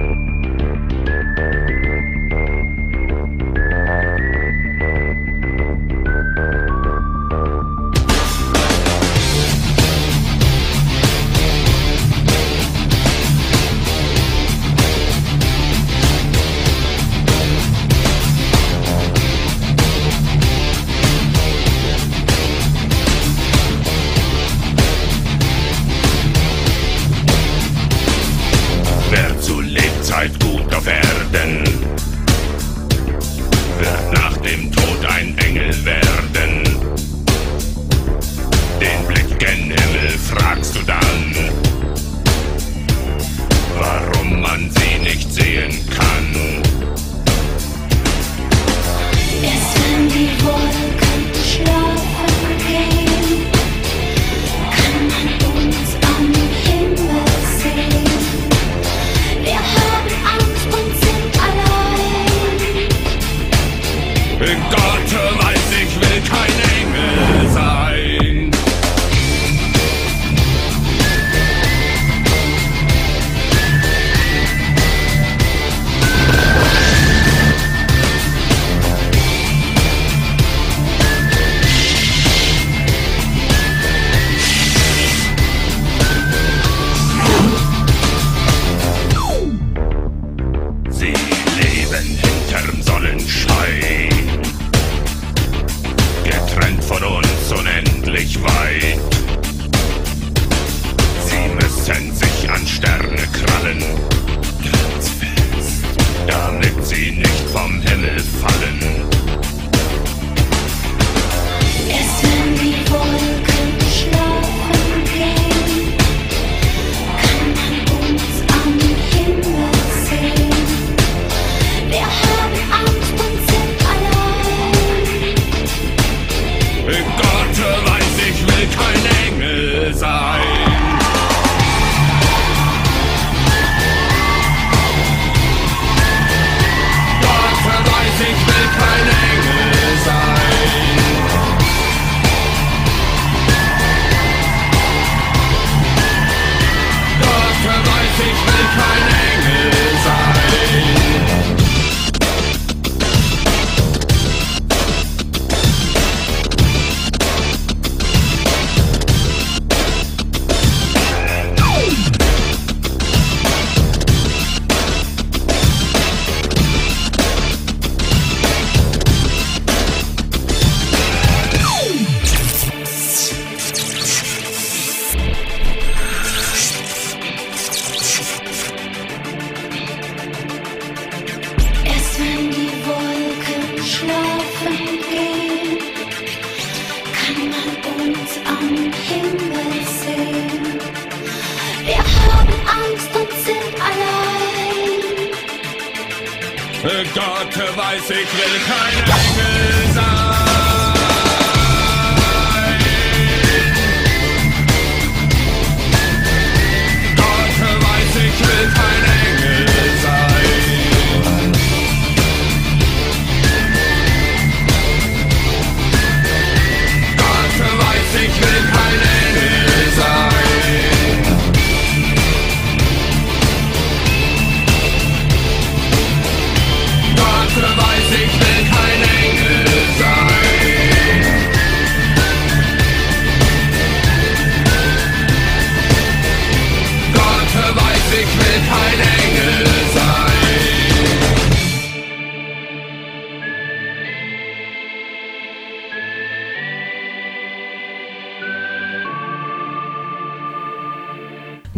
Gott weiß, ich will kein Engel sein.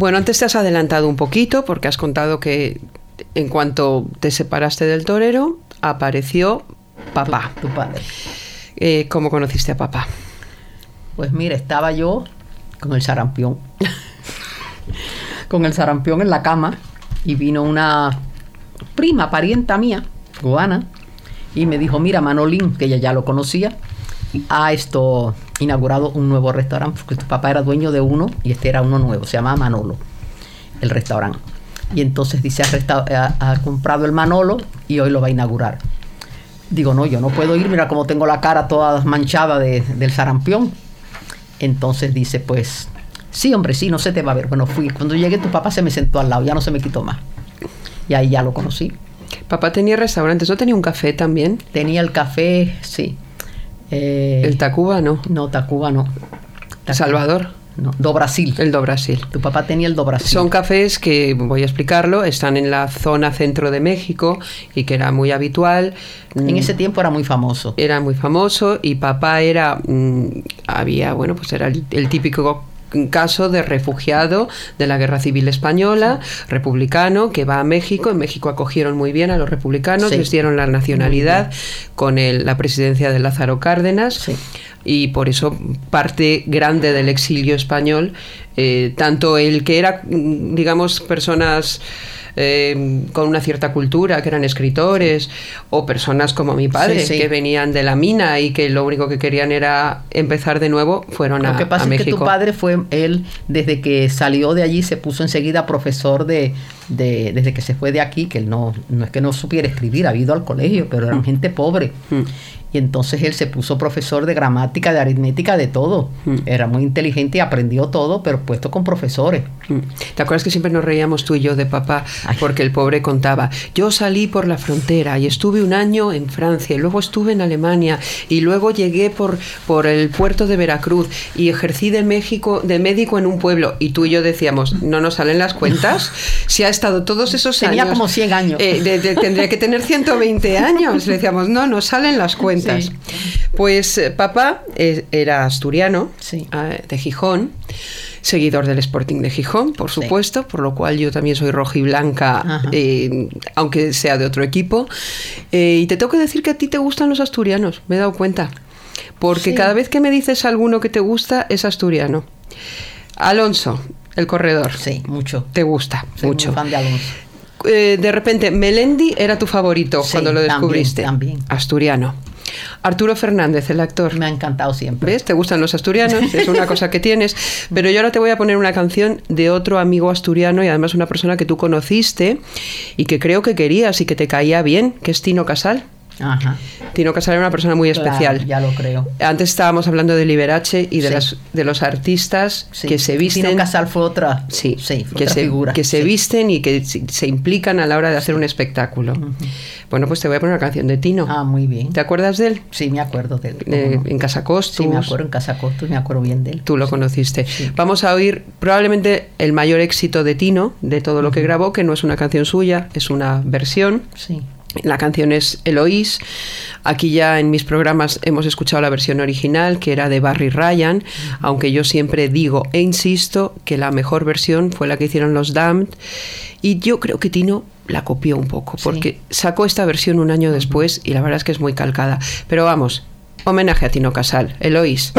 Bueno, antes te has adelantado un poquito porque has contado que en cuanto te separaste del torero, apareció papá. Tu padre. Eh, ¿Cómo conociste a papá? Pues mira, estaba yo con el sarampión. con el sarampión en la cama y vino una prima, parienta mía, cubana, y me dijo, mira, Manolín, que ella ya lo conocía, ha esto inaugurado un nuevo restaurante, porque tu papá era dueño de uno y este era uno nuevo, se llama Manolo, el restaurante. Y entonces dice, ha, resta- ha- ha comprado el Manolo y hoy lo va a inaugurar. Digo, no, yo no puedo ir, mira cómo tengo la cara toda manchada de- del sarampión. Entonces dice, pues, sí, hombre, sí, no se te va a ver. Bueno, fui. Cuando llegué, tu papá se me sentó al lado, ya no se me quitó más. Y ahí ya lo conocí. Papá tenía restaurantes, ¿no tenía un café también? Tenía el café, sí. Eh, El Tacuba, no. no, Tacuba no. Tacuba. Salvador. No, do Brasil. El do Brasil. Tu papá tenía el do Brasil. Son cafés que, voy a explicarlo, están en la zona centro de México y que era muy habitual. En Mm, ese tiempo era muy famoso. era muy famoso y papá era, mm, había, bueno, pues era el, el típico caso de refugiado de la Guerra Civil Española, republicano, que va a México. En México acogieron muy bien a los republicanos, Sí. les dieron la nacionalidad con el- la presidencia de Lázaro Cárdenas. Sí. Y por eso parte grande del exilio español, eh, tanto el que era, mm, digamos, personas eh, con una cierta cultura, que eran escritores, o personas como mi padre, Sí, sí. que venían de la mina y que lo único que querían era empezar de nuevo, fueron a, Lo que pasa es México. que tu padre fue, él, desde que salió de allí, se puso enseguida profesor de, de- desde que se fue de aquí, que él no, no es que no supiera escribir, ha ido al colegio, pero eran gente pobre. Mm. Y entonces él se puso profesor de gramática, de aritmética, de todo. Mm. Era muy inteligente y aprendió todo, pero puesto con profesores. Mm. ¿Te acuerdas que siempre nos reíamos tú y yo de papá? Ay. Porque el pobre contaba, yo salí por la frontera y estuve un año en Francia, y luego estuve en Alemania y luego llegué por, por el puerto de Veracruz y ejercí de México, de médico en un pueblo. Y tú y yo decíamos, no nos salen las cuentas. Si ha estado todos esos Tenía años. como 100 años. eh, de- de- tendría que tener 120 años. Le decíamos, no, no salen las cuentas. Sí. Pues eh, papá eh, era asturiano, Sí. ah, de Gijón, seguidor del Sporting de Gijón, por Sí. supuesto, por lo cual yo también soy rojiblanca, eh, aunque sea de otro equipo. Eh, y te tengo que decir que a ti te gustan los asturianos, me he dado cuenta. Porque cada vez que me dices alguno que te gusta, es asturiano. Alonso, el corredor. Sí, mucho. Te gusta Soy mucho. muy fan de Alonso. Eh, de repente, Melendi era tu favorito Sí, cuando lo también, descubriste. también. Asturiano. Arturo Fernández, el actor. Me ha encantado siempre. ¿Ves? Te gustan los asturianos, es una cosa que tienes. Pero yo ahora te voy a poner una canción de otro amigo asturiano y además una persona que tú conociste y que creo que querías y que te caía bien, que es Tino Casal. Ajá. Tino Casal era una persona muy Claro, especial. ya lo creo. Antes estábamos hablando de Liberace y de, Sí. las, de los artistas Sí. que se visten. Tino Casal fue otra. Sí, sí fue que, otra se, figura. que se sí. visten y que se, implican a la hora de hacer un espectáculo. Bueno, pues te voy a poner una canción de Tino. Ah, muy bien. ¿Te acuerdas de él? Sí, me acuerdo de él. ¿cómo Eh, no? En Casa Costus. Sí, me acuerdo en Casa Costus, me acuerdo bien de él. Tú lo conociste. Sí. Vamos a oír probablemente el mayor éxito de Tino, de todo lo que grabó, que no es una canción suya, es una versión. Sí. La canción es Eloís. Aquí ya en mis programas hemos escuchado la versión original, que era de Barry Ryan, aunque yo siempre digo e insisto que la mejor versión fue la que hicieron los Damned. Y yo creo que Tino la copió un poco, Sí. porque sacó esta versión un año después y la verdad es que es muy calcada. Pero vamos, homenaje a Tino Casal. Eloís.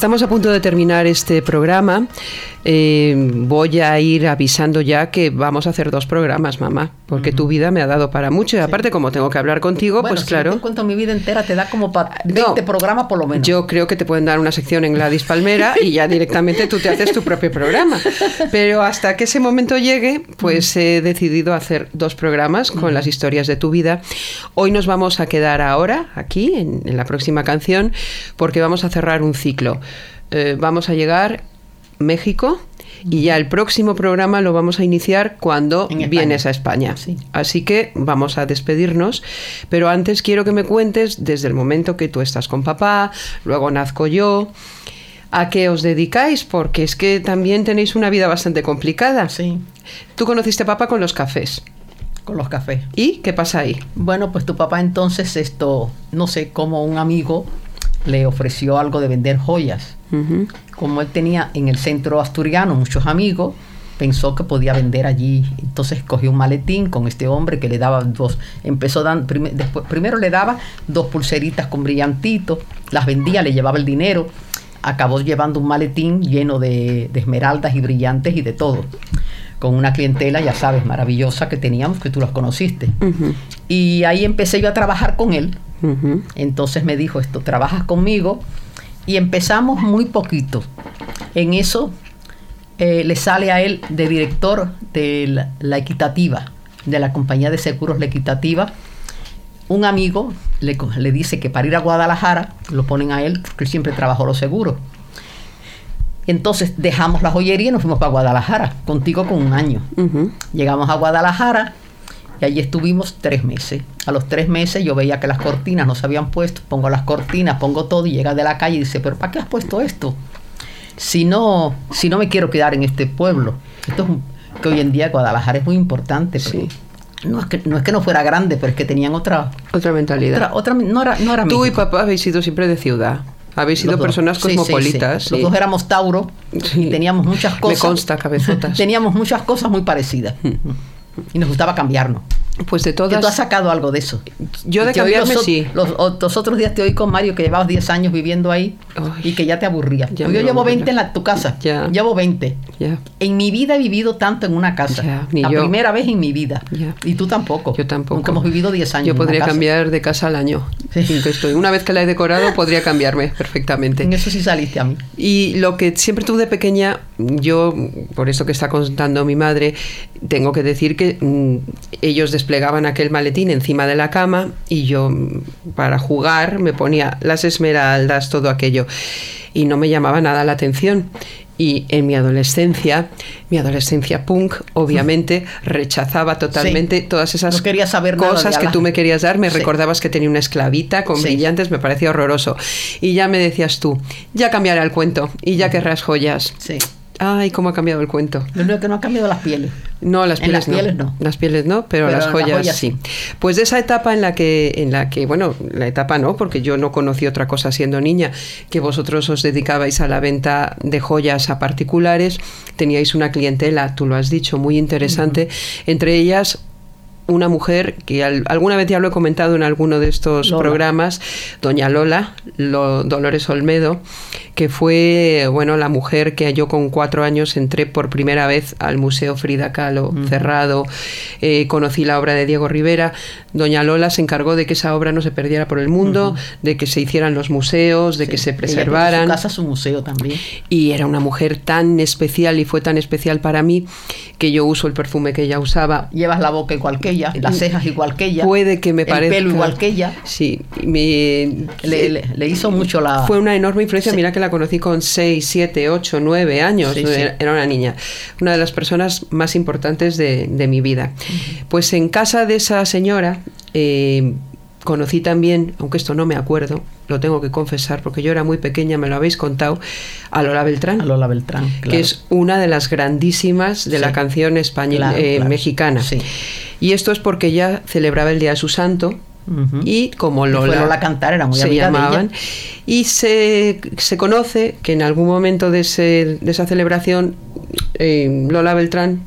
Estamos a punto de terminar este programa. Eh, voy a ir avisando ya que vamos a hacer dos programas, mamá, porque tu vida me ha dado para mucho. Y aparte, como tengo que hablar contigo, Bueno, pues si claro. yo te cuento mi vida entera, te da como para 20 programas por lo menos. Yo creo que te pueden dar una sección en Gladys Palmera y ya directamente tú te haces tu propio programa. Pero hasta que ese momento llegue, pues he decidido hacer dos programas con las historias de tu vida. Hoy nos vamos a quedar ahora, aquí, en, en la próxima canción, porque vamos a cerrar un ciclo. Eh, vamos a llegar México y ya el próximo programa lo vamos a iniciar cuando vienes a España. Así que vamos a despedirnos, pero antes quiero que me cuentes desde el momento que tú estás con papá, luego nazco yo, a qué os dedicáis, porque es que también tenéis una vida bastante complicada. Sí. Tú conociste a papá con los cafés. Con los cafés. ¿Y qué pasa ahí? Bueno, pues tu papá entonces esto, no sé, como un amigo le ofreció algo de vender joyas. Como él tenía en el centro asturiano muchos amigos, pensó que podía vender allí. Entonces cogió un maletín con este hombre que le daba dos. Empezó dan, prime- después, primero le daba dos pulseritas con brillantitos, las vendía, le llevaba el dinero. Acabó llevando un maletín lleno de, de esmeraldas y brillantes y de todo. Con una clientela, ya sabes, maravillosa que teníamos, que tú las conociste. Y ahí empecé yo a trabajar con él. Entonces me dijo esto, trabajas conmigo y empezamos muy poquito. En eso eh, le sale a él de director de la, la equitativa, de la compañía de seguros La Equitativa. Un amigo le, le dice que para ir a Guadalajara lo ponen a él porque él siempre trabajó los seguros. Entonces dejamos la joyería y nos fuimos para Guadalajara, contigo con un año. Llegamos a Guadalajara y allí estuvimos tres meses. A los tres meses yo veía que las cortinas no se habían puesto, pongo las cortinas, pongo todo y llega de la calle y dice, pero ¿para qué has puesto esto? Si no, si no me quiero quedar en este pueblo. Esto es un- que hoy en día Guadalajara es muy importante. porque No, es que, no es que no fuera grande, pero es que tenían otra... Otra mentalidad. Otra, otra- no era, no era Tú y papá habéis sido siempre de ciudad. Habéis sido personas Sí, sí, sí. cosmopolitas. Los sí. dos éramos Tauro Sí. y teníamos muchas Me cosas. consta, cabezotas. Teníamos muchas cosas muy parecidas. Y nos gustaba cambiarnos. Pues de Que tú has todas. sacado algo de eso. Yo de cambiarme los, sí. Los, los otros días te oí con Mario que llevabas 10 años viviendo ahí Ay. y que ya te aburría. Ya Yo llevo aburría. 20 en la, tu casa. Ya. Llevo 20. Ya. En mi vida he vivido tanto en una casa. Ni la yo. primera vez en mi vida. Y tú tampoco. Yo tampoco. Aunque hemos vivido 10 años. Yo podría cambiar de casa al año. Sí. En que estoy. Una vez que la he decorado, podría cambiarme perfectamente. En eso sí saliste a mí. Y lo que siempre tuve de pequeña, yo, por eso que está contando mi madre, tengo que decir que mm, ellos desplegaban aquel maletín encima de la cama y yo, para jugar, me ponía las esmeraldas, todo aquello. Y no me llamaba nada la atención. Y en mi adolescencia, mi adolescencia punk, obviamente, rechazaba totalmente todas esas No quería saber cosas que tú me querías dar. Me Sí. recordabas que tenía una esclavita con Sí. brillantes, me parecía horroroso. Y ya me decías tú, ya cambiará el cuento y ya querrás joyas. Sí. Ay, cómo ha cambiado el cuento. Lo único que no ha cambiado las pieles. No, las pieles, las pieles no. Las pieles no, pero, Pero las en las joyas, joyas sí. Pues de esa etapa en la que, en la que, bueno, la etapa no, porque yo no conocí otra cosa siendo niña, que vosotros os dedicabais a la venta de joyas a particulares, teníais una clientela, tú lo has dicho, muy interesante, entre ellas una mujer que al- alguna vez ya lo he comentado en alguno de estos Lola. programas, doña Lola, Lo- Dolores Olmedo, que fue bueno la mujer que yo con cuatro años entré por primera vez al Museo Frida Kahlo cerrado, eh, conocí la obra de Diego Rivera, doña Lola se encargó de que esa obra no se perdiera por el mundo, de que se hicieran los museos, de que se Ella preservaran. Su casa, su museo también. Y era una mujer tan especial y fue tan especial para mí que yo uso el perfume que ella usaba. Llevas la boca igual que ella, las cejas igual que ella. Puede que me el parezca. pelo igual que ella. Sí, me- Le, le- le hizo mucho la. fue una enorme influencia. Sí. Mira que la conocí con 6, 7, 8, 9 años. Sí, sí. Era, era una niña. Una de las personas más importantes de, de mi vida. Pues en casa de esa señora eh, conocí también, aunque esto no me acuerdo, lo tengo que confesar porque yo era muy pequeña, me lo habéis contado, a Lola Beltrán. A Lola Beltrán. claro. que es una de las grandísimas de la Sí. canción española Claro, eh, claro. mexicana. Sí. Y esto es porque ella celebraba el día de su santo y como Y Lola, Lola Cantar, era muy se de llamaban ella. y se, se conoce que en algún momento de, ese- de esa celebración eh, Lola Beltrán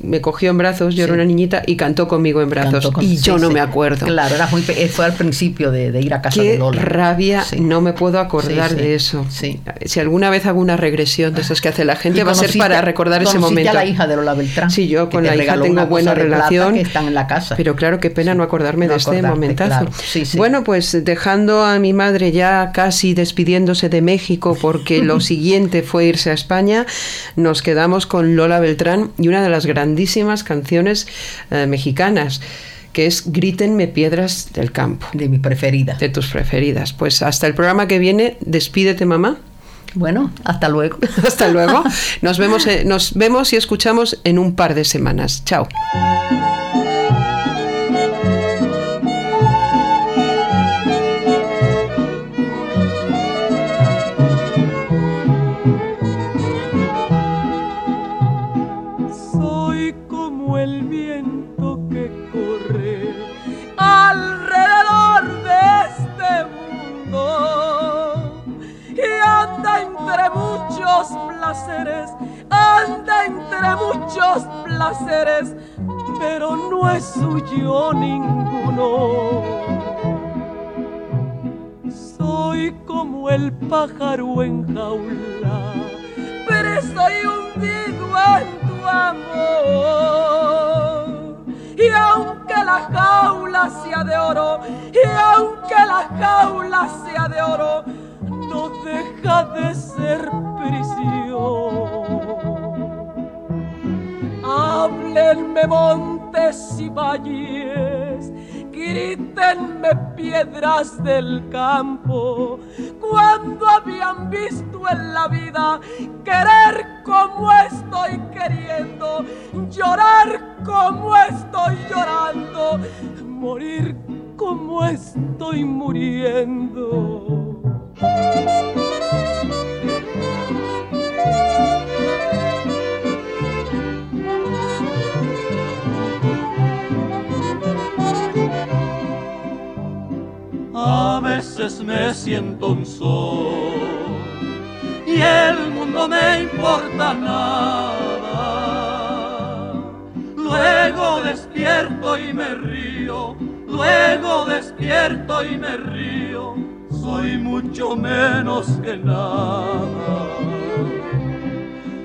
me cogió en brazos, yo era Sí. una niñita y cantó conmigo en brazos con- y sí, yo no sí. me acuerdo. Claro, era muy pe- fue al principio de, de ir a casa Qué de Lola. rabia, no me puedo acordar de eso. Si alguna vez hago una regresión de esas que hace la gente, va a ser para recordar ese momento. a la hija de Lola Beltrán. Sí, yo con la hija tengo buena relación. Que están en la casa. Pero claro, qué pena no acordarme No de este momentazo. claro. Bueno, pues dejando a mi madre ya casi despidiéndose de México porque lo siguiente fue irse a España, nos quedamos con Lola Beltrán y una de las grandísimas canciones eh, mexicanas que es Grítenme piedras del campo. de mis preferidas. De tus preferidas. Pues hasta el programa que viene, despídete mamá. Bueno, hasta luego. Hasta luego. Nos vemos, eh, nos vemos y escuchamos en un par de semanas. Chao. Muchos placeres, pero no es suyo ninguno. Soy como el pájaro en jaula, preso y hundido en tu amor. Y aunque la jaula sea de oro, y aunque la jaula sea de oro, no deja de ser prisión. Háblenme montes y valles, grítenme piedras del campo, cuando habían visto en la vida querer como estoy queriendo, llorar como estoy llorando, morir como estoy muriendo. A veces me siento un sol y el mundo me importa nada. Luego despierto y me río, luego despierto y me río, soy mucho menos que nada.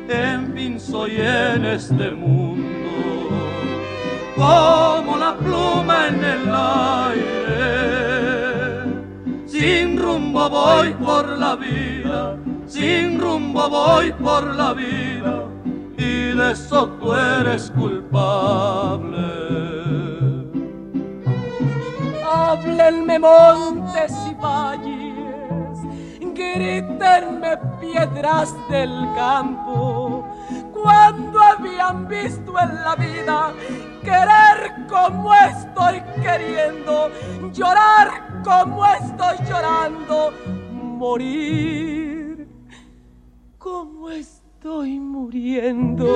En fin, soy en este mundo como la pluma en el aire. Sin rumbo voy por la vida, sin rumbo voy por la vida, y de eso tú eres culpable. Háblenme montes y valles, grítenme piedras del campo, cuando habían visto en la vida querer como estoy queriendo, llorar como estoy llorando, morir como estoy muriendo.